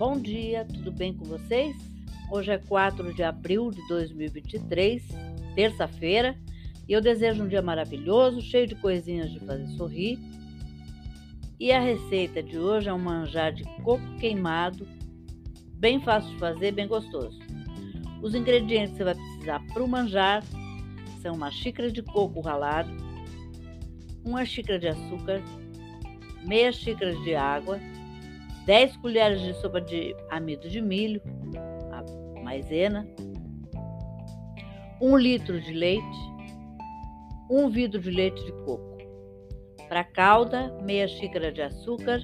Bom dia, tudo bem com vocês? Hoje é 4 de abril de 2023, terça-feira, e eu desejo um dia maravilhoso, cheio de coisinhas de fazer sorrir. E a receita de hoje é um manjar de coco queimado, bem fácil de fazer, bem gostoso. Os ingredientes que você vai precisar para o manjar são uma xícara de coco ralado, uma xícara de açúcar, meia xícara de água, 10 colheres de sopa de amido de milho, a maisena, 1 litro de leite, 1 vidro de leite de coco. Para calda, meia xícara de açúcar,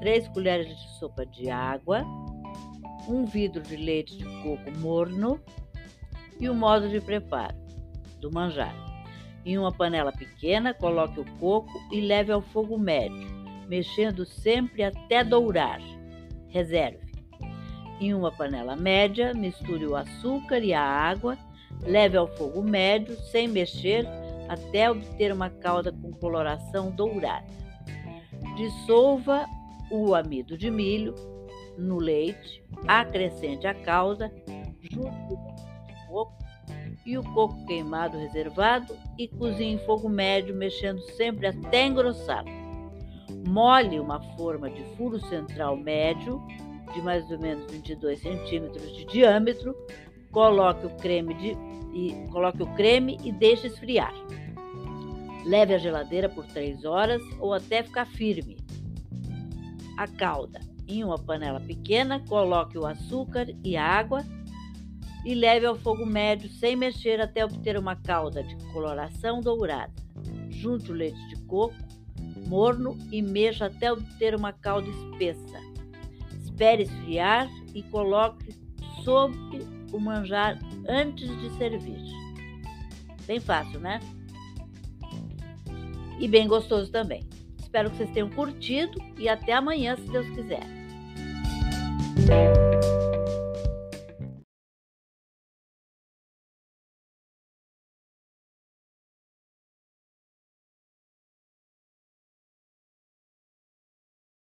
3 colheres de sopa de água, 1 vidro de leite de coco morno e o modo de preparo do manjar. Em uma panela pequena, coloque o coco e leve ao fogo médio mexendo sempre até dourar. Reserve. Em uma panela média, misture o açúcar e a água, leve ao fogo médio, sem mexer, até obter uma calda com coloração dourada. Dissolva o amido de milho no leite, acrescente a calda, junto com o coco e o coco queimado reservado e cozinhe em fogo médio, mexendo sempre até engrossá-lo. Mole uma forma de furo central médio, de mais ou menos 22 centímetros de diâmetro, coloque o creme de, e coloque o creme e deixe esfriar. Leve à geladeira por 3 horas ou até ficar firme. A calda. Em uma panela pequena, coloque o açúcar e a água e leve ao fogo médio sem mexer até obter uma calda de coloração dourada. Junte o leite de coco morno e mexa até obter uma calda espessa. Espere esfriar e coloque sobre o manjar antes de servir. Bem fácil, né? E bem gostoso também. Espero que vocês tenham curtido e até amanhã, se Deus quiser.